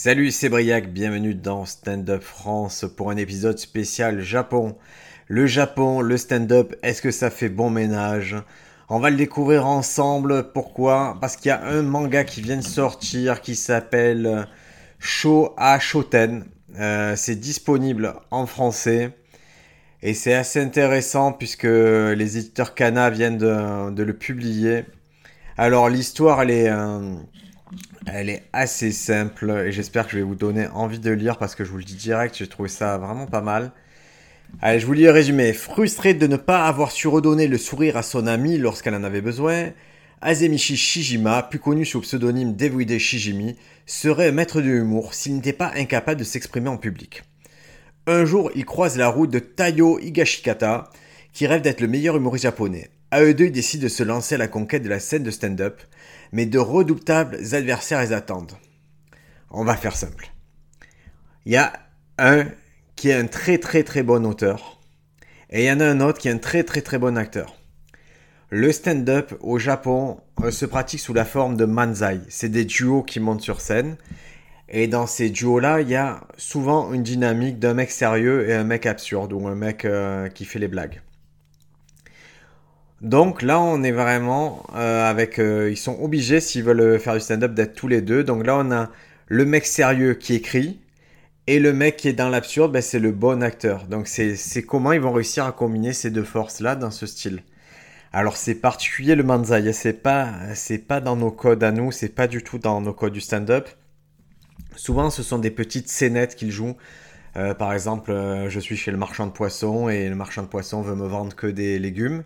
Salut, c'est Briac, bienvenue dans Stand Up France pour un épisode spécial Japon. Le Japon, le stand-up, est-ce que ça fait bon ménage? On va le découvrir ensemble. Pourquoi? Parce qu'il y a un manga qui vient de sortir qui s'appelle Sho Shoten. Euh, c'est disponible en français. Et c'est assez intéressant puisque les éditeurs Kana viennent de, le publier. Alors l'histoire, elle est... Euh, elle est assez simple et j'espère que je vais vous donner envie de lire parce que je vous le dis direct, j'ai trouvé ça vraiment pas mal. Allez, je vous lis le résumé. Frustré de ne pas avoir su redonner le sourire à son ami lorsqu'elle en avait besoin, Azemichi Shijima, plus connu sous le pseudonyme Devuide Shijimi, serait un maître de l'humour s'il n'était pas incapable de s'exprimer en public. Un jour, il croise la route de Taiyo Higashikata, qui rêve d'être le meilleur humoriste japonais. À eux deux, ils décident de se lancer à la conquête de la scène de stand-up, mais de redoutables adversaires les attendent. On va faire simple. Il y a un qui est un très très très bon auteur, et il y en a un autre qui est un très très très bon acteur. Le stand-up au Japon euh, se pratique sous la forme de manzai. C'est des duos qui montent sur scène. Et dans ces duos-là, il y a souvent une dynamique d'un mec sérieux et un mec absurde, ou un mec euh, qui fait les blagues. Donc là, on est vraiment euh, avec. Euh, ils sont obligés, s'ils veulent faire du stand-up, d'être tous les deux. Donc là, on a le mec sérieux qui écrit et le mec qui est dans l'absurde, ben, c'est le bon acteur. Donc c'est comment ils vont réussir à combiner ces deux forces-là dans ce style. Alors c'est particulier le manzai, c'est pas pas dans nos codes à nous, c'est pas du tout dans nos codes du stand-up. Souvent, ce sont des petites scénettes qu'ils jouent. Euh, par exemple, je suis chez le marchand de poissons et le marchand de poissons veut me vendre que des légumes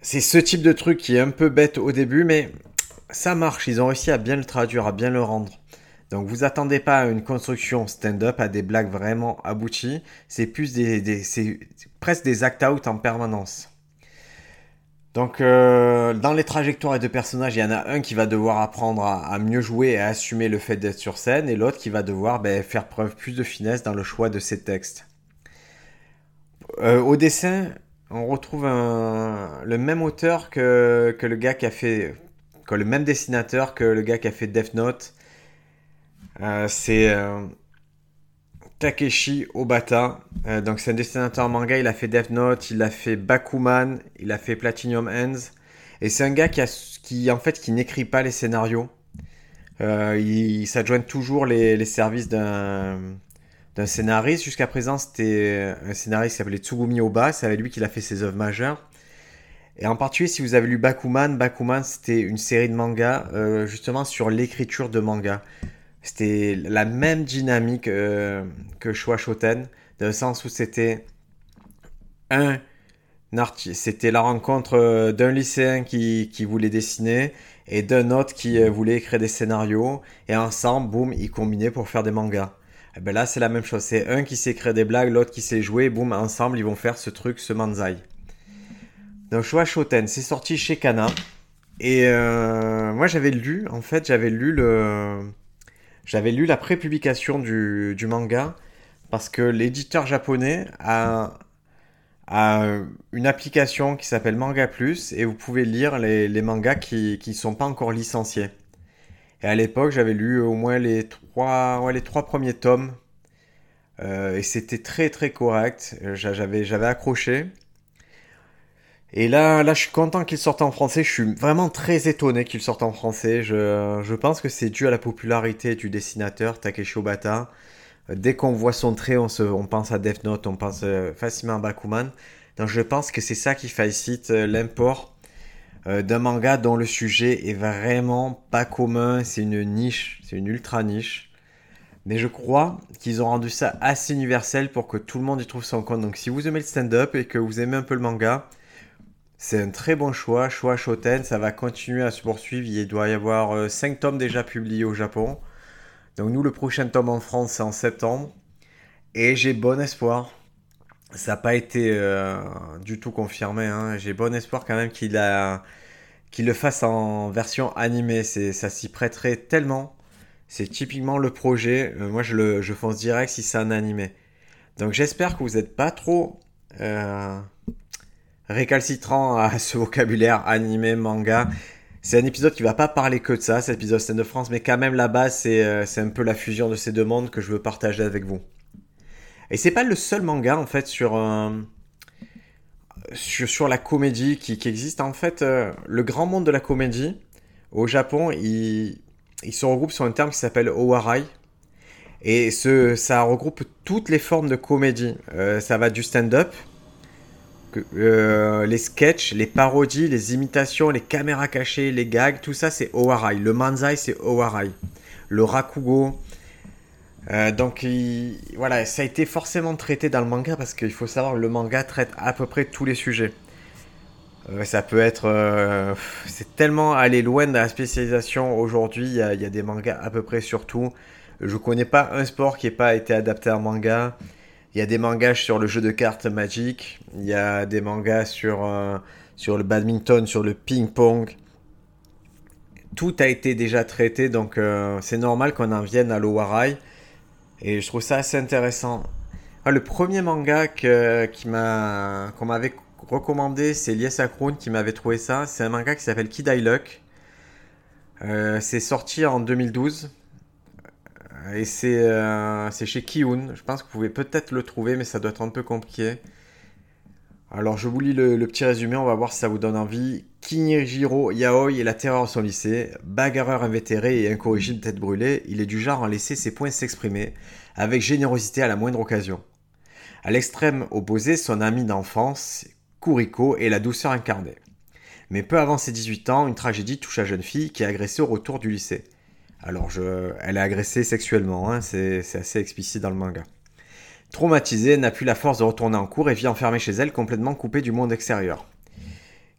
c'est ce type de truc qui est un peu bête au début, mais ça marche. Ils ont réussi à bien le traduire, à bien le rendre. Donc vous attendez pas à une construction stand-up, à des blagues vraiment abouties. C'est plus des, c'est presque des act-out en permanence. Donc euh, dans les trajectoires de personnages, il y en a un qui va devoir apprendre à, mieux jouer et à assumer le fait d'être sur scène, et l'autre qui va devoir ben, faire preuve plus de finesse dans le choix de ses textes. Euh, au dessin, on retrouve le même auteur que, le gars qui a fait. Le même dessinateur que le gars qui a fait Death Note. Euh, c'est euh, Takeshi Obata. Euh, donc c'est un dessinateur manga. Il a fait Death Note, il a fait Bakuman, il a fait Platinum Ends. Et c'est un gars qui, a, qui en fait qui n'écrit pas les scénarios. il, s'adjoint toujours les services d'un d'un scénariste. Jusqu'à présent, c'était un scénariste qui s'appelait Tsugumi Oba. C'est avec lui qu'il a fait ses œuvres majeures. Et en particulier, si vous avez lu Bakuman, Bakuman, c'était une série de mangas euh, justement sur l'écriture de manga. C'était la même dynamique euh, que Shua Shoten, dans le sens où c'était un c'était la rencontre euh, d'un lycéen qui, qui, voulait dessiner et d'un autre qui voulait écrire des scénarios. Et ensemble, boum, ils combinaient pour faire des mangas. Eh ben là, c'est la même chose. C'est un qui sait créer des blagues, l'autre qui sait jouer. Boum, ensemble, ils vont faire ce truc, ce manzai. Donc, Showa Shoten, c'est sorti chez Kana. Et euh, moi, j'avais lu, en fait, j'avais lu le. J'avais lu la pré-publication du, manga parce que l'éditeur japonais a, a, une application qui s'appelle Manga Plus et vous pouvez lire les, les mangas qui ne sont pas encore licenciés. Et à l'époque, j'avais lu au moins les trois, les trois premiers tomes. Euh, et c'était très très correct. J'avais, j'avais accroché. Et là, là, je suis content qu'il sorte en français. Je suis vraiment très étonné qu'il sorte en français. Je, je pense que c'est dû à la popularité du dessinateur Takeshi Obata. Dès qu'on voit son trait, on, se, on pense à Death Note, on pense euh, facilement à Bakuman. Donc je pense que c'est ça qui facilite euh, l'import euh, d'un manga dont le sujet est vraiment pas commun, c'est une niche, c'est une ultra niche. Mais je crois qu'ils ont rendu ça assez universel pour que tout le monde y trouve son compte. Donc si vous aimez le stand-up et que vous aimez un peu le manga, c'est un très bon choix. Choix Shoten, ça va continuer à se poursuivre. Il doit y avoir 5 euh, tomes déjà publiés au Japon. Donc nous, le prochain tome en France, c'est en septembre. Et j'ai bon espoir. Ça n'a pas été euh, du tout confirmé. Hein. J'ai bon espoir quand même qu'il le fasse en version animée. Ça s'y prêterait tellement. C'est typiquement le projet. Euh, moi, je, fonce direct si c'est un animé. Donc, j'espère que vous n'êtes pas trop euh, récalcitrant à ce vocabulaire animé, manga. c'est un épisode qui va pas parler que de ça, cet épisode Stand de France, mais quand même la base, c'est euh, c'est un peu la fusion de ces deux mondes que je veux partager avec vous. Et c'est pas le seul manga en fait sur euh, sur, la comédie qui, existe. En fait, euh, le grand monde de la comédie au Japon, il, il se regroupe sur un terme qui s'appelle Owarai. Et ce, ça regroupe toutes les formes de comédie. Euh, ça va du stand-up, les sketchs, les parodies, les imitations, les caméras cachées, les gags, tout ça c'est Owarai. Le manzai c'est Owarai. Le rakugo. Euh, donc voilà, ça a été forcément traité dans le manga parce qu'il faut savoir le manga traite à peu près tous les sujets. Euh, ça peut être... euh, c'est tellement aller loin dans la spécialisation aujourd'hui, il y, a des mangas à peu près sur tout. Je connais pas un sport qui n'ait pas été adapté en manga. Il y a des mangas sur le jeu de cartes Magic. Il y a des mangas sur, sur le badminton, sur le ping-pong. Tout a été déjà traité, donc c'est normal qu'on en vienne à l'Owarai. Et je trouve ça assez intéressant. Ah, le premier manga qui m'a, qu'on m'avait recommandé, c'est Elias Akrun qui m'avait trouvé ça. C'est un manga qui s'appelle Kid I Luck. Euh, c'est sorti en 2012. Et c'est euh, c'est chez Kiun. Je pense que vous pouvez peut-être le trouver, mais ça doit être un peu compliqué. Alors je vous lis le, petit résumé, on va voir si ça vous donne envie. Kinjiro Yaoi est la terreur de son lycée, bagarreur invétéré et incorrigible tête brûlée, il est du genre à laisser ses points s'exprimer, avec générosité à la moindre occasion. À l'extrême opposé, son ami d'enfance, Kuriko, est la douceur incarnée. Mais peu avant ses 18 ans, une tragédie touche la jeune fille qui est agressée au retour du lycée. Alors, je... elle est agressée sexuellement, hein, c'est assez explicite dans le manga. Traumatisée, n'a plus la force de retourner en cours et vit enfermée chez elle, complètement coupée du monde extérieur.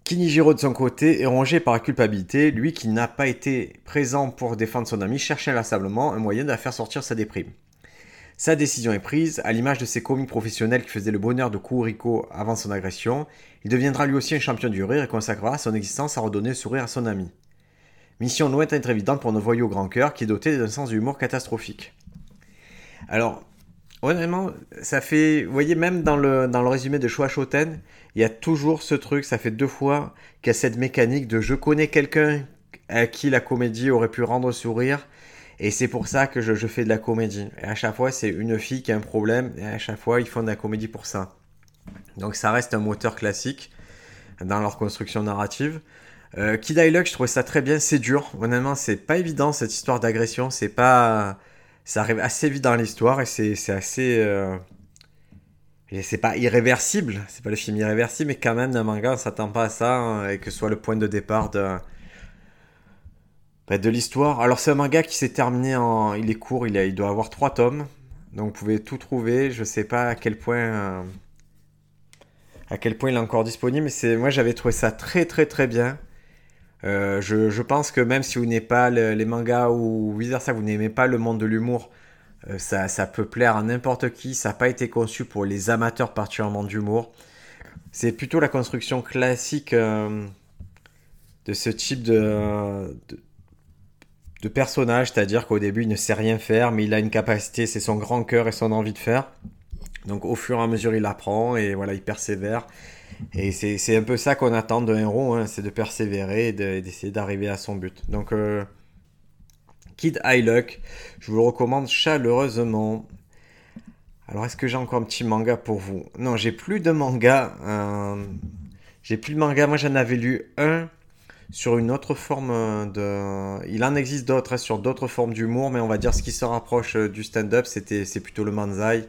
Kinijiro de son côté est rongé par la culpabilité, lui qui n'a pas été présent pour défendre son ami cherche inlassablement un moyen de faire sortir sa déprime. Sa décision est prise, à l'image de ses comiques professionnels qui faisaient le bonheur de Kuriko avant son agression, il deviendra lui aussi un champion du rire et consacrera son existence à redonner le sourire à son ami. Mission loin d'être évidente pour nos voyous au grand cœur qui est doté d'un sens d'humour catastrophique. Alors, honnêtement, ça fait. Vous voyez, même dans le, dans le résumé de Shoten, il y a toujours ce truc, ça fait deux fois qu'il y a cette mécanique de je connais quelqu'un à qui la comédie aurait pu rendre sourire, et c'est pour ça que je, je fais de la comédie. Et à chaque fois, c'est une fille qui a un problème, et à chaque fois, ils font de la comédie pour ça. Donc ça reste un moteur classique dans leur construction narrative. Euh, Kid Luck, je trouvais ça très bien, c'est dur. Honnêtement, c'est pas évident cette histoire d'agression, c'est pas. Ça arrive assez vite dans l'histoire et c'est assez. euh, c'est pas irréversible, c'est pas le film irréversible, mais quand même, dans un manga, on s'attend pas à ça, hein, et que ce soit le point de départ de, bah, de l'histoire. Alors, c'est un manga qui s'est terminé en. Il est court, il, il doit avoir trois tomes, donc vous pouvez tout trouver. Je sais pas à quel point. euh, à quel point il est encore disponible, mais moi j'avais trouvé ça très très très bien. Euh, je, pense que même si vous n'aimez pas le- les mangas ou vice versa, vous n'aimez pas le monde de l'humour, euh, ça, ça peut plaire à n'importe qui. Ça n'a pas été conçu pour les amateurs particulièrement d'humour. C'est plutôt la construction classique euh, de ce type de, de, de personnage, c'est-à-dire qu'au début il ne sait rien faire, mais il a une capacité, c'est son grand cœur et son envie de faire. Donc au fur et à mesure il apprend et voilà, il persévère. Et c'est un peu ça qu'on attend d'un héros, hein, c'est de persévérer et de- et d'essayer d'arriver à son but. Donc euh, Kid High Luck, je vous le recommande chaleureusement. Alors, est-ce que j'ai encore un petit manga pour vous? Non, j'ai plus de manga. euh, J'ai plus de manga. Moi, j'en avais lu un sur une autre forme de. Il en existe d'autres hein, sur d'autres formes d'humour, mais on va dire ce qui se rapproche euh, du stand-up, c'est plutôt le manzai.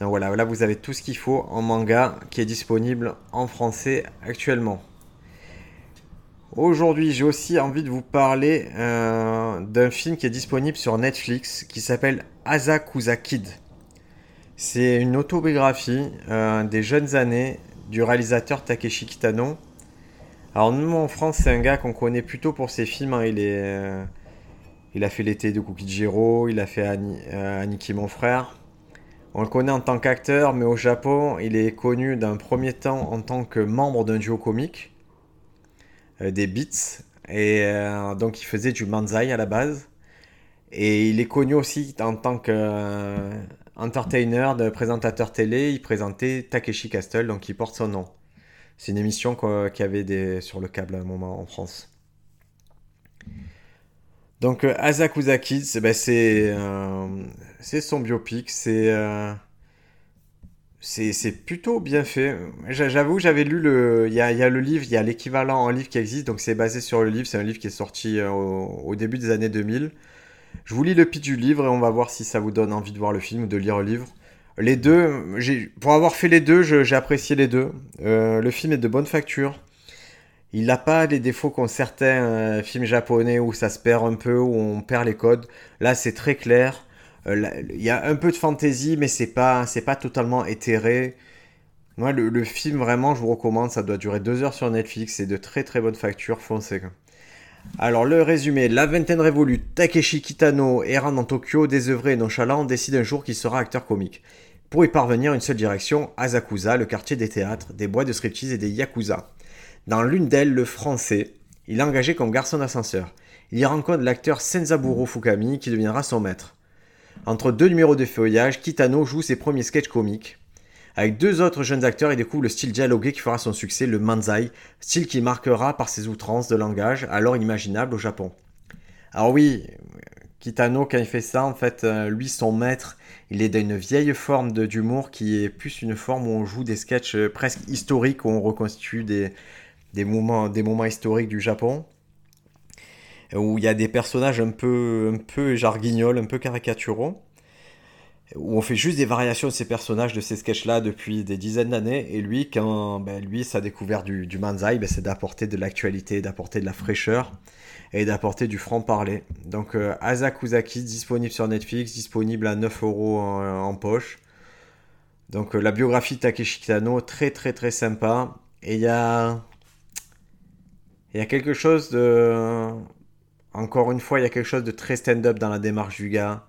Donc voilà, là vous avez tout ce qu'il faut en manga qui est disponible en français actuellement. Aujourd'hui, j'ai aussi envie de vous parler euh, d'un film qui est disponible sur Netflix qui s'appelle Asakusa Kid. C'est une autobiographie euh, des jeunes années du réalisateur Takeshi Kitano. Alors nous en France, c'est un gars qu'on connaît plutôt pour ses films. hein. Euh, il a fait l'été de Kukijiro, il a fait Ani, Aniki mon frère. On le connaît en tant qu'acteur, mais au Japon, il est connu d'un premier temps en tant que membre d'un duo comique, euh, des Beats, et euh, donc il faisait du manzai à la base. Et il est connu aussi en tant que euh, de présentateur télé. Il présentait Takeshi Castle, donc il porte son nom. C'est une émission qu'il avait sur le câble à un moment en France. Donc euh, ben, c'est euh, c'est son biopic, c'est euh, plutôt bien fait. J'a- J'avoue, j'avais lu le il y a, le livre, il y a l'équivalent en livre qui existe, donc c'est basé sur le livre, c'est un livre qui est sorti au, début des années 2000. Je vous lis le pitch du livre et on va voir si ça vous donne envie de voir le film ou de lire le livre. Les deux, pour avoir fait les deux, j'ai apprécié les deux. Le film est de bonne facture. Il n'a pas les défauts qu'ont certains euh, films japonais où ça se perd un peu, où on perd les codes. Là, c'est très clair. Euh, Il y a un peu de fantaisie, mais c'est pas, c'est pas totalement éthéré. Moi, le, film, vraiment, je vous recommande. Ça doit durer deux heures sur Netflix. C'est de très très bonne facture. Foncez. Alors, le résumé. La vingtaine révolue. Takeshi Kitano, errant dans Tokyo, désœuvré et nonchalant, décide un jour qu'il sera acteur comique. Pour y parvenir, une seule direction, Asakusa, le quartier des théâtres, des boîtes de striptease et des yakuza. Dans l'une d'elles, le français, il est engagé comme garçon d'ascenseur. Il y rencontre l'acteur Senzaburo Fukami qui deviendra son maître. Entre deux numéros de feuillage, Kitano joue ses premiers sketchs comiques. Avec deux autres jeunes acteurs, il découvre le style dialogué qui fera son succès, le manzai, style qui marquera par ses outrances de langage alors inimaginables au Japon. Alors oui, Kitano, quand il fait ça, en fait, euh, lui, son maître, il est d'une vieille forme d'humour qui est plus une forme où on joue des sketchs euh, presque historiques, où on reconstitue des, des moments, des moments historiques du Japon, où il y a des personnages un peu, un peu jarguignols, un peu caricaturaux, où on fait juste des variations de ces personnages, de ces sketchs-là depuis des dizaines d'années, et lui, quand ben, lui, sa découverte du, du manzai, ben, c'est d'apporter de l'actualité, d'apporter de la fraîcheur, et d'apporter du franc-parler. Donc euh, disponible sur Netflix, disponible à 9 euros en, poche. Donc euh, la biographie de Takeshi Kitano, très très très sympa. Et il y a... Il y a quelque chose de... Encore une fois, il y a quelque chose de très stand-up dans la démarche du gars.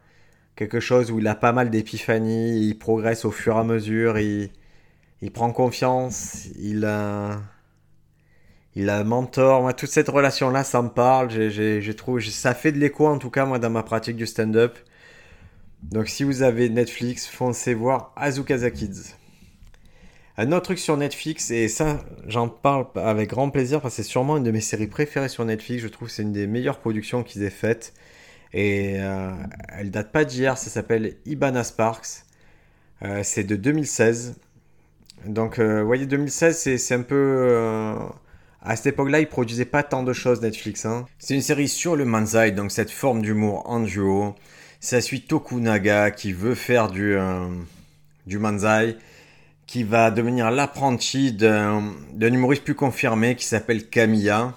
Quelque chose où il a pas mal d'épiphanies, il progresse au fur et à mesure, il, il prend confiance, il a... Il a un mentor, moi toute cette relation-là, ça me parle. Ça fait de l'écho en tout cas moi dans ma pratique du stand-up. Donc si vous avez Netflix, foncez voir Azukasa Kids. Un autre truc sur Netflix, et ça j'en parle avec grand plaisir parce que c'est sûrement une de mes séries préférées sur Netflix. Je trouve que c'est une des meilleures productions qu'ils aient faites. Et euh, elle date pas d'hier, ça s'appelle Ibana Sparks. Euh, c'est de 2016. Donc euh, vous voyez 2016 c'est, un peu... euh, à cette époque-là, ils produisaient pas tant de choses Netflix. Hein. C'est une série sur le manzai, donc cette forme d'humour en duo. Ça suit Tokunaga qui veut faire du, du manzai, qui va devenir l'apprenti d'un, humoriste plus confirmé qui s'appelle Kamiya.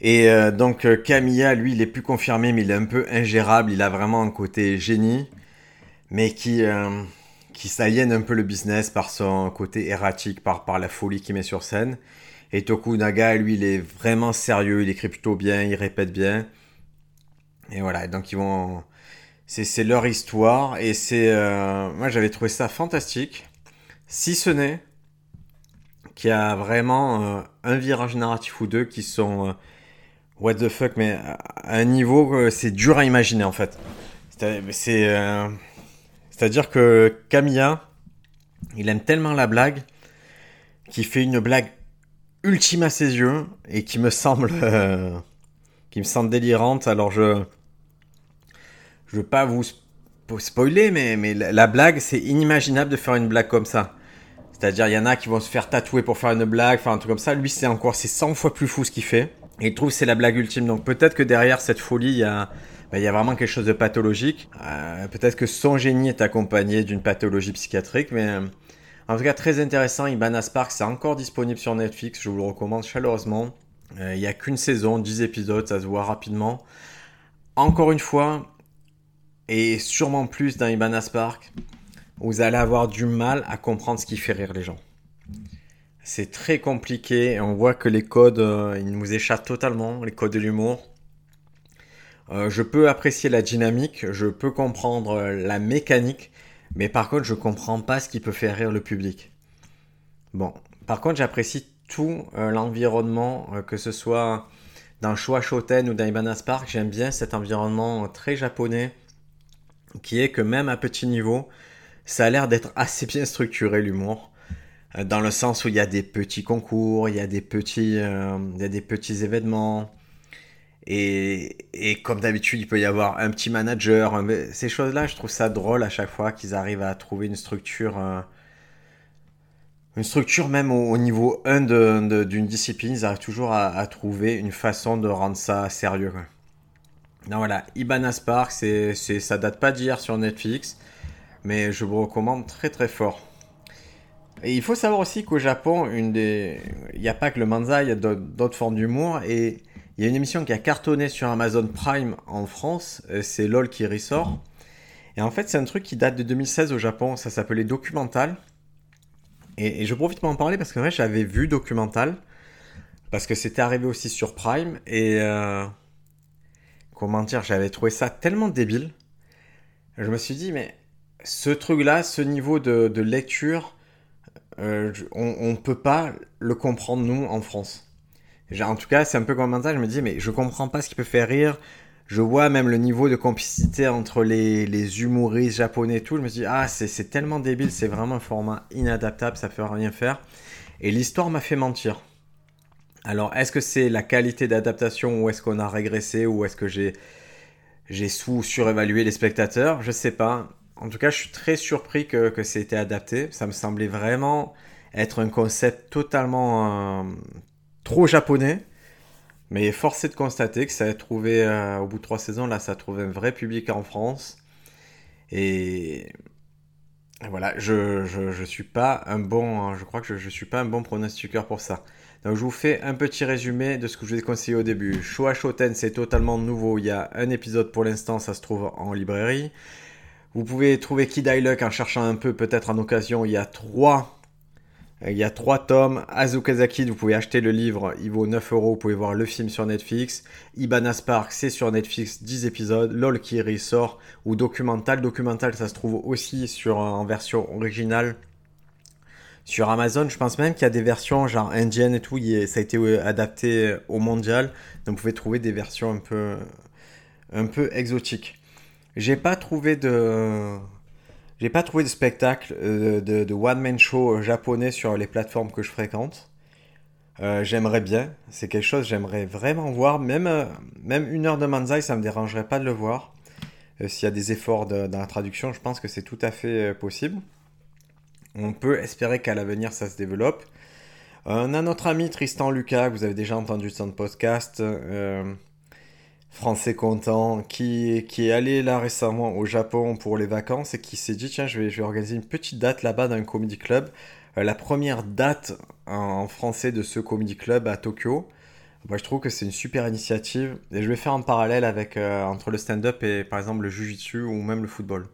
Et euh, donc euh, Kamiya, lui, il est plus confirmé, mais il est un peu ingérable. Il a vraiment un côté génie, mais qui, euh, qui s'aliène un peu le business par son côté erratique, par, par la folie qu'il met sur scène. Et Tokunaga, lui, il est vraiment sérieux, il écrit plutôt bien, il répète bien. Et voilà, donc ils vont... C'est, leur histoire, et c'est... euh, Moi, j'avais trouvé ça fantastique. Si ce n'est qu'il y a vraiment euh, un virage narratif ou deux qui sont... euh, what the fuck, mais à un niveau, c'est dur à imaginer, en fait. C'est... euh, C'est-à-dire que Kamiya, il aime tellement la blague qu'il fait une blague ultime à ses yeux et qui me semble qui me semble délirante. Alors je je veux pas vous spo- spoiler, mais la, la blague c'est inimaginable de faire une blague comme ça. C'est-à-dire il y en a qui vont se faire tatouer pour faire une blague, faire un truc comme ça. Lui c'est encore c'est 100 fois plus fou ce qu'il fait. Et il trouve que c'est la blague ultime. Donc peut-être que derrière cette folie il y a a vraiment quelque chose de pathologique. Euh, peut-être que son génie est accompagné d'une pathologie psychiatrique, mais euh, en tout cas, très intéressant. Ibana Spark, c'est encore disponible sur Netflix. Je vous le recommande chaleureusement. Euh, Il n'y a qu'une saison, 10 épisodes, ça se voit rapidement. Encore une fois, et sûrement plus dans Ibana Spark, vous allez avoir du mal à comprendre ce qui fait rire les gens. C'est très compliqué. On voit que les codes, euh, ils nous échappent totalement, les codes de l'humour. Euh, je peux apprécier la dynamique, je peux comprendre euh, la mécanique, mais par contre, je comprends pas ce qui peut faire rire le public. Bon, par contre, j'apprécie tout l'environnement, que ce soit dans Showa Shoten ou dans Ibana Spark, j'aime bien cet environnement très japonais, qui est que même à petit niveau, ça a l'air d'être assez bien structuré l'humour. Euh, Dans le sens où il y a des petits concours, il y a des petits, euh, événements, Et, comme d'habitude, il peut y avoir un petit manager. ces choses-là, je trouve ça drôle à chaque fois qu'ils arrivent à trouver une structure. Euh, une structure même au, niveau 1 d'une discipline, ils arrivent toujours à, trouver une façon de rendre ça sérieux. Non, voilà, Ibana Spark, c'est, ça date pas d'hier sur Netflix, mais je vous recommande très très fort. Et il faut savoir aussi qu'au Japon, il n'y a pas que le manza, il y a d'autres formes d'humour. Et il y a une émission qui a cartonné sur Amazon Prime en France, euh, c'est LOL qui ressort. Et en fait, c'est un truc qui date de 2016 au Japon, ça s'appelait Documental. Et, je profite pour en parler parce que j'avais vu Documental, parce que c'était arrivé aussi sur Prime. Et euh, comment dire, j'avais trouvé ça tellement débile. Je me suis dit, mais ce truc-là, ce niveau de, lecture, euh, on ne peut pas le comprendre nous en France en tout cas, c'est un peu comme ça, je me dis, mais je comprends pas ce qui peut faire rire. Je vois même le niveau de complicité entre les, les humoristes japonais et tout. Je me dis, ah, c'est tellement débile, c'est vraiment un format inadaptable, ça fait rien faire. Et l'histoire m'a fait mentir. Alors, est-ce que c'est la qualité d'adaptation ou est-ce qu'on a régressé ou est-ce que j'ai j'ai sous-surévalué les spectateurs? Je sais pas. En tout cas, je suis très surpris que, que été adapté. Ça me semblait vraiment être un concept totalement, euh, trop japonais. Mais forcé de constater que ça a trouvé, euh, au bout de trois saisons, là, ça a trouvé un vrai public en France. Et voilà, je, je, suis pas un bon, je crois que je, suis pas un bon pronostiqueur pour ça. Donc je vous fais un petit résumé de ce que je vous ai conseillé au début. Showa Shoten, c'est totalement nouveau. Il y a un épisode pour l'instant, ça se trouve en librairie. Vous pouvez trouver Kid Luck en cherchant un peu, peut-être en occasion. Il y a trois il y a trois tomes. Azukazaki, vous pouvez acheter le livre, il vaut 9 euros. Vous pouvez voir le film sur Netflix. Ibana Spark, c'est sur Netflix, 10 épisodes. LOL Kiri sort, ou documental. Documental, ça se trouve aussi sur, en version originale sur Amazon. Je pense même qu'il y a des versions genre indiennes et tout. Ça a été euh, adapté au mondial. Donc vous pouvez trouver des versions un peu, un peu exotiques. J'ai pas trouvé de j'ai pas trouvé de spectacle euh, de, one-man show japonais sur les plateformes que je fréquente. Euh, j'aimerais bien, c'est quelque chose j'aimerais vraiment voir. Même, euh, même une heure de manzai, ça me dérangerait pas de le voir. S'il y a des efforts dans la traduction, je pense que c'est tout à fait possible. On peut espérer qu'à l'avenir ça se développe. on a notre ami Tristan Lucas, que vous avez déjà entendu son podcast français content, qui, qui est allé là récemment au Japon pour les vacances et qui s'est dit tiens je vais, je vais organiser une petite date là-bas dans un comedy club. Euh, la première date en, français de ce comedy club à Tokyo. Moi, je trouve que c'est une super initiative et je vais faire un parallèle avec euh, entre le stand-up et par exemple le jiu-jitsu ou même le football.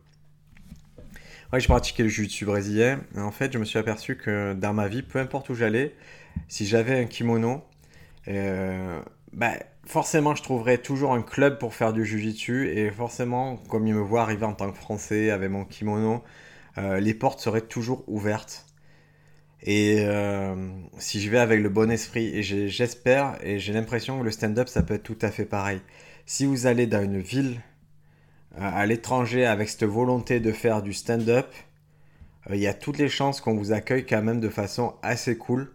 Ouais, j'ai pratiqué le jiu-jitsu brésilien et en fait je me suis aperçu que dans ma vie, peu importe où j'allais, si j'avais un kimono, euh, bah, forcément, je trouverais toujours un club pour faire du jujitsu. Et forcément, comme il me voit arriver en tant que Français avec mon kimono, euh, les portes seraient toujours ouvertes. Et euh, si je vais avec le bon esprit, et j'espère, et j'ai l'impression que le stand-up, ça peut être tout à fait pareil. Si vous allez dans une ville, euh, à l'étranger, avec cette volonté de faire du stand-up, il y a toutes les chances qu'on vous accueille quand même de façon assez cool.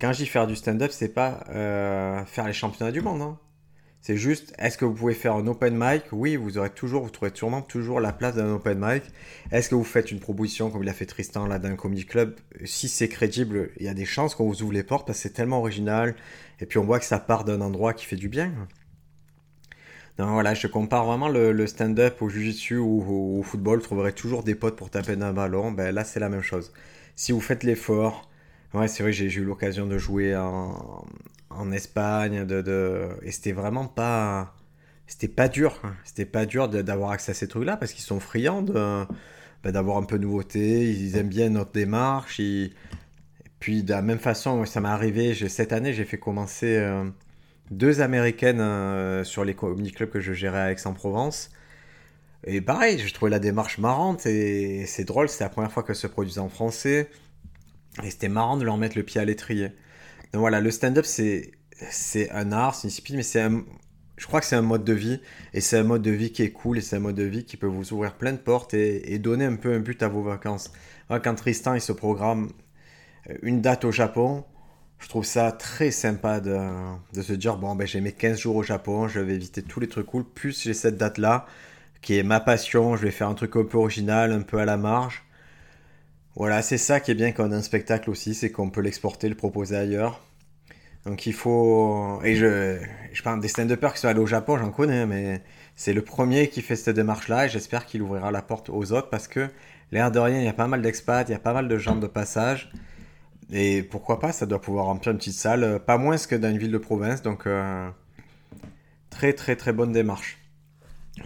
Quand je dis faire du stand-up, c'est pas euh, faire les championnats du monde. Hein. C'est juste, est-ce que vous pouvez faire un open mic? Oui, vous aurez toujours, vous trouverez sûrement toujours la place d'un open mic. Est-ce que vous faites une proposition comme il a fait Tristan là d'un comedy club? Si c'est crédible, il y a des chances qu'on vous ouvre les portes parce que c'est tellement original. Et puis on voit que ça part d'un endroit qui fait du bien. Donc voilà, je compare vraiment le, stand-up au jiu-jitsu ou au, football. Vous trouverez toujours des potes pour taper d'un ballon. Ben là, c'est la même chose. Si vous faites l'effort, Ouais, c'est vrai, j'ai eu l'occasion de jouer en, Espagne, de, de... et c'était vraiment pas. C'était pas dur. Hein. C'était pas dur d'avoir accès à ces trucs-là parce qu'ils sont friands bah, d'avoir un peu de nouveauté. Ils aiment bien notre démarche. Et puis, de la même façon, ça m'est arrivé. Cette année, j'ai fait commencer euh, deux américaines euh, sur les comedy clubs que je gérais à Aix-en-Provence. Et pareil, j'ai trouvé la démarche marrante et c'est drôle. C'est la première fois que se produisent en français. Et c'était marrant de leur mettre le pied à l'étrier. Donc voilà, le stand-up, c'est, c'est un art, c'est une discipline, mais c'est un, je crois que c'est un mode de vie. Et c'est un mode de vie qui est cool, et c'est un mode de vie qui peut vous ouvrir plein de portes et, donner un peu un but à vos vacances. quand Tristan, il se programme euh, une date au Japon, Je trouve ça très sympa de, de se dire bon, ben, j'ai mes 15 jours au Japon, je vais éviter tous les trucs cool. Plus j'ai cette date-là, qui est ma passion, je vais faire un truc un peu original, un peu à la marge. Voilà, c'est ça qui est bien quand on a un spectacle aussi, c'est qu'on peut l'exporter, le proposer ailleurs. Donc il faut. Et je, je parle des stand-uppers qui sont allés au Japon, j'en connais, mais c'est le premier qui fait cette démarche-là et j'espère qu'il ouvrira la porte aux autres parce que l'air de rien, il y a pas mal d'expats, il y a pas mal de gens de passage. Et pourquoi pas, ça doit pouvoir remplir une petite salle, euh, pas moins que dans une ville de province. Donc, euh, très très très bonne démarche.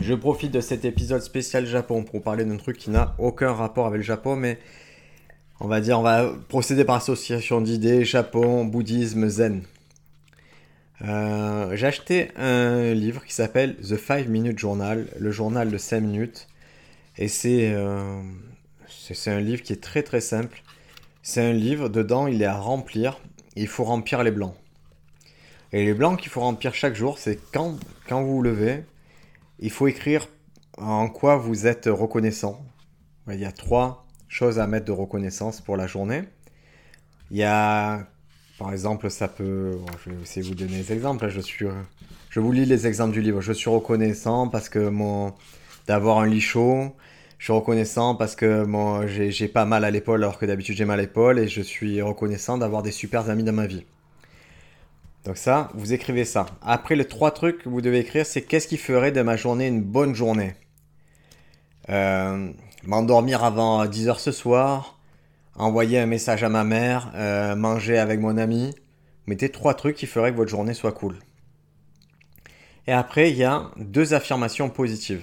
Je profite de cet épisode spécial Japon pour parler d'un truc qui n'a aucun rapport avec le Japon, mais on va dire, on va procéder par association d'idées Japon, bouddhisme, zen. Euh, j'ai acheté un livre qui s'appelle The 5 Minute Journal, le journal de 5 minutes. Et c'est c'est un livre qui est très très simple. C'est un livre, dedans il est à remplir, il faut remplir les blancs. Et les blancs qu'il faut remplir chaque jour, c'est quand, quand vous vous levez, il faut écrire en quoi vous êtes reconnaissant. Il y a trois choses à mettre de reconnaissance pour la journée. Il y a, par exemple, ça peut, je vais essayer de vous donner des exemples. Je suis, je vous lis les exemples du livre. Je suis reconnaissant parce que mon, d'avoir un lit chaud, je suis reconnaissant parce que moi j'ai pas mal à l'épaule alors que d'habitude j'ai mal à l'épaule et je suis reconnaissant d'avoir des super amis dans ma vie. Donc ça, vous écrivez ça. Après, les trois trucs que vous devez écrire, c'est qu'est-ce qui ferait de ma journée une bonne journée? Euh, M'endormir avant 10h ce soir, envoyer un message à ma mère, euh, manger avec mon ami. Mettez trois trucs qui feraient que votre journée soit cool. Et après, il y a deux affirmations positives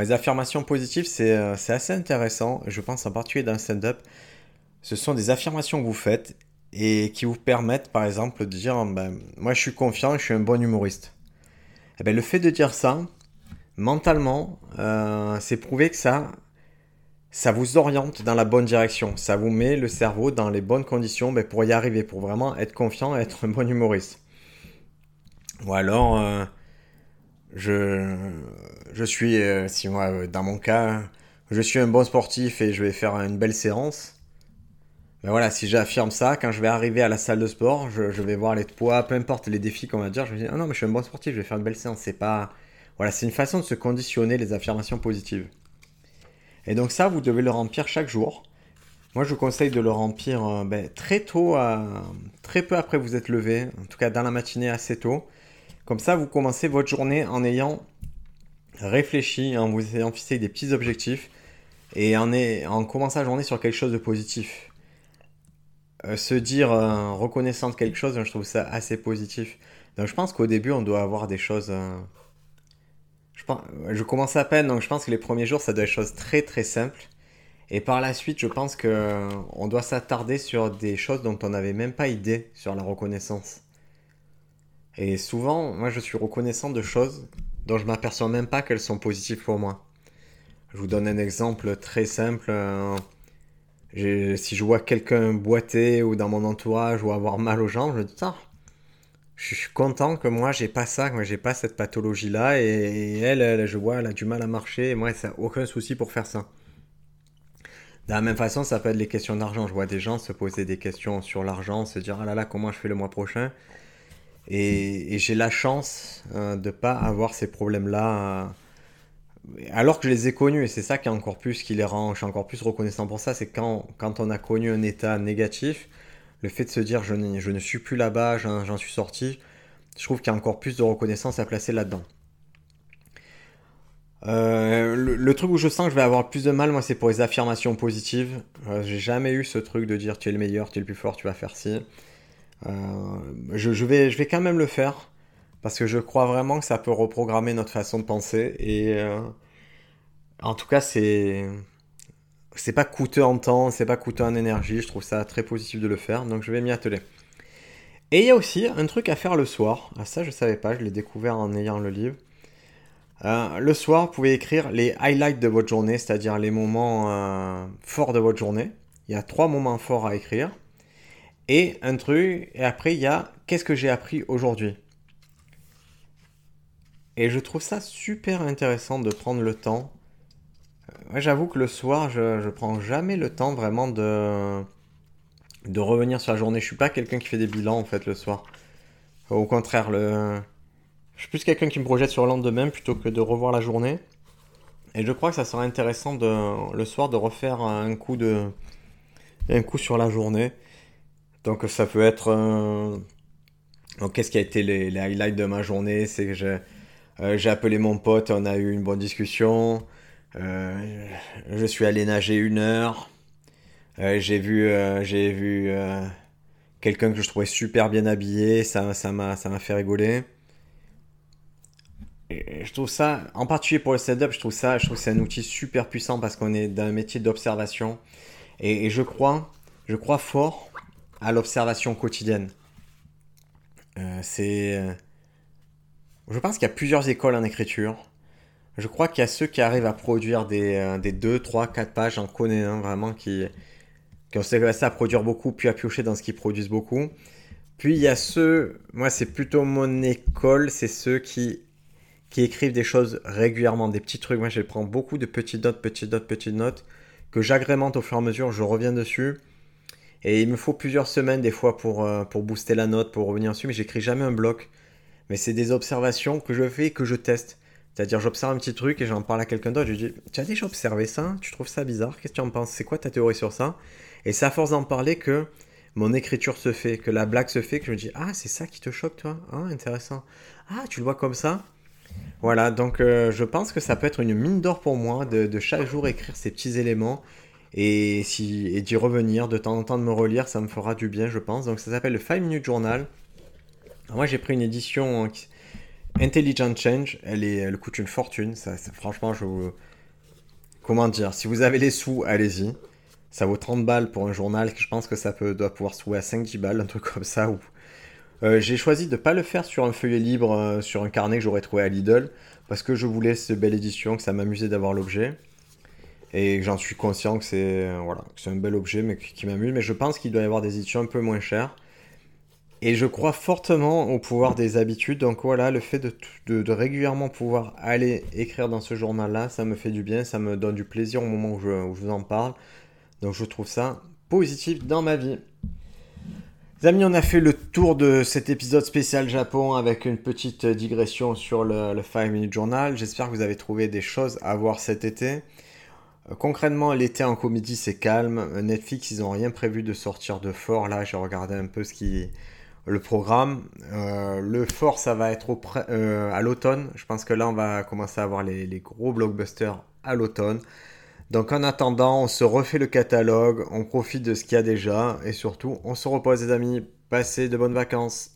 les affirmations positives, euh, c'est assez intéressant. Je pense en particulier dans le stand-up. Ce sont des affirmations que vous faites et qui vous permettent, par exemple, de dire ben, Moi, je suis confiant, je suis un bon humoriste. Eh ben, le fait de dire ça, mentalement, euh, c'est prouvé que ça, ça vous oriente dans la bonne direction. Ça vous met le cerveau dans les bonnes conditions ben, pour y arriver, pour vraiment être confiant et être un bon humoriste. Ou alors. Euh, je, je suis, euh, si moi, euh, dans mon cas, je suis un bon sportif et je vais faire une belle séance. Mais voilà, si j'affirme ça, quand je vais arriver à la salle de sport, je, vais voir les poids, peu importe les défis qu'on va dire, je vais dire, ah non, mais je suis un bon sportif, je vais faire une belle séance. C'est pas, voilà, c'est une façon de se conditionner les affirmations positives. Et donc ça, vous devez le remplir chaque jour. Moi, je vous conseille de le remplir euh, ben, très tôt, très peu après vous êtes levé, en tout cas dans la matinée assez tôt. Comme ça, vous commencez votre journée en ayant réfléchi, en vous ayant fixé des petits objectifs et en, en commençant la journée sur quelque chose de positif. Euh, se dire euh, reconnaissant de quelque chose, je trouve ça assez positif. Donc je pense qu'au début, on doit avoir des choses... Euh, je, commence à peine, donc je pense que les premiers jours, ça doit être des choses très très simples. Et par la suite, je pense qu'on doit s'attarder sur des choses dont on n'avait même pas idée sur la reconnaissance. Et souvent, moi, je suis reconnaissant de choses dont je m'aperçois même pas qu'elles sont positives pour moi. Je vous donne un exemple très simple. Euh, si je vois quelqu'un boiter ou dans mon entourage ou avoir mal aux jambes, je dis ça. Je suis content que moi j'ai pas ça, que j'ai pas cette pathologie là et, elle, je vois, elle a du mal à marcher et moi ça n'a aucun souci pour faire ça. De la même façon, ça peut être les questions d'argent. Je vois des gens se poser des questions sur l'argent, se dire ah là là comment je fais le mois prochain? Et, j'ai la chance euh, de pas avoir ces problèmes-là. Euh, alors que je les ai connus, et c'est ça qui est encore plus qui les rend, je suis encore plus reconnaissant pour ça, c'est quand, quand on a connu un état négatif, le fait de se dire je, ne suis plus là-bas, j'en suis sorti, je trouve qu'il y a encore plus de reconnaissance à placer là-dedans. Euh, le, truc où je sens que je vais avoir plus de mal, moi, c'est pour les affirmations positives. J'ai jamais eu ce truc de dire tu es le meilleur, tu es le plus fort, tu vas faire ci. Euh, je, vais, je vais quand même le faire parce que je crois vraiment que ça peut reprogrammer notre façon de penser et euh, en tout cas c'est c'est pas coûteux en temps, c'est pas coûteux en énergie, je trouve ça très positif de le faire donc je vais m'y atteler. Et il y a aussi un truc à faire le soir. Ah, ça je savais pas, je l'ai découvert en ayant le livre. Euh, le soir, vous pouvez écrire les highlights de votre journée, c'est-à-dire les moments forts de votre journée. Il y a trois moments forts à écrire. Et un truc, et après il y a qu'est-ce que j'ai appris aujourd'hui? Et je trouve ça super intéressant de prendre le temps. J'avoue que le soir, je, je prends jamais le temps vraiment de, de revenir sur la journée. Je suis pas quelqu'un qui fait des bilans en fait le soir. Au contraire, je suis plus quelqu'un qui me projette sur le lendemain plutôt que de revoir la journée. Et je crois que ça serait intéressant le soir de refaire un coup, de, un coup sur la journée. Donc ça peut être... Euh, qu'est-ce qui a été les, highlights de ma journée? C'est que j'ai, euh, j'ai appelé mon pote, on a eu une bonne discussion. Euh, je suis allé nager une heure. j'ai vu, j'ai vu quelqu'un que je trouvais super bien habillé, ça, ça m'a, ça m'a fait rigoler. Et je trouve ça, en particulier pour le setup, je trouve ça, je trouve c'est un outil super puissant parce qu'on est dans un métier d'observation. Et, je crois, je crois fort à l'observation quotidienne. Euh, c'est, euh, je pense qu'il y a plusieurs écoles en écriture. Je crois qu'il y a ceux qui arrivent à produire des, euh, des 2, 3, 4 pages. J'en connais vraiment qui, ont s'est à produire beaucoup, puis à piocher dans ce qu'ils produisent beaucoup. Puis il y a ceux, moi c'est plutôt mon école, c'est ceux qui, qui écrivent des choses régulièrement, des petits trucs. Moi je prends beaucoup de petites notes, petites notes, petites notes, que j'agrémente au fur et à mesure, je reviens dessus. Et il me faut plusieurs semaines des fois pour, euh, pour booster la note, pour revenir dessus, mais j'écris jamais un bloc. Mais c'est des observations que je fais et que je teste. C'est-à-dire, j'observe un petit truc et j'en parle à quelqu'un d'autre. Je lui dis Tu as déjà observé ça? Tu trouves ça bizarre? Qu'est-ce que tu en penses? C'est quoi ta théorie sur ça? Et c'est à force d'en parler que mon écriture se fait, que la blague se fait, que je me dis Ah, c'est ça qui te choque, toi? Ah, intéressant. Ah, tu le vois comme ça? Voilà, donc euh, je pense que ça peut être une mine d'or pour moi de, chaque jour écrire ces petits éléments et, si, et d'y revenir, de temps en temps de me relire, ça me fera du bien, je pense. Donc ça s'appelle le 5 Minute Journal. moi, j'ai pris une édition Intelligent Change. Elle, est, elle coûte une fortune. Ça, franchement, je vous. Comment dire Si vous avez les sous, allez-y. Ça vaut 30 balles pour un journal, je pense que ça peut, doit pouvoir se trouver à 5-10 balles, un truc comme ça. Euh, j'ai choisi de ne pas le faire sur un feuillet libre, euh, sur un carnet que j'aurais trouvé à Lidl, parce que je voulais cette belle édition, que ça m'amusait d'avoir l'objet. Et j'en suis conscient que c'est voilà, c'est un bel objet mais qui, m'amuse. Mais je pense qu'il doit y avoir des éditions un peu moins chères. Et je crois fortement au pouvoir des habitudes. Donc voilà, le fait de, régulièrement pouvoir aller écrire dans ce journal-là, ça me fait du bien, ça me donne du plaisir au moment où je, vous en parle. Donc je trouve ça positif dans ma vie. Les amis, on a fait le tour de cet épisode spécial Japon avec une petite digression sur le, 5 Minute Journal. J'espère que vous avez trouvé des choses à voir cet été. Euh, concrètement, l'été en comédie, c'est calme. Netflix, ils n'ont rien prévu de sortir de fort. Là, j'ai regardé un peu ce qui le programme. Euh, le fort, ça va être euh, à l'automne. Je pense que là, on va commencer à avoir les gros blockbusters à l'automne. Donc en attendant, on se refait le catalogue, on profite de ce qu'il y a déjà et surtout, on se repose les amis. Passez de bonnes vacances.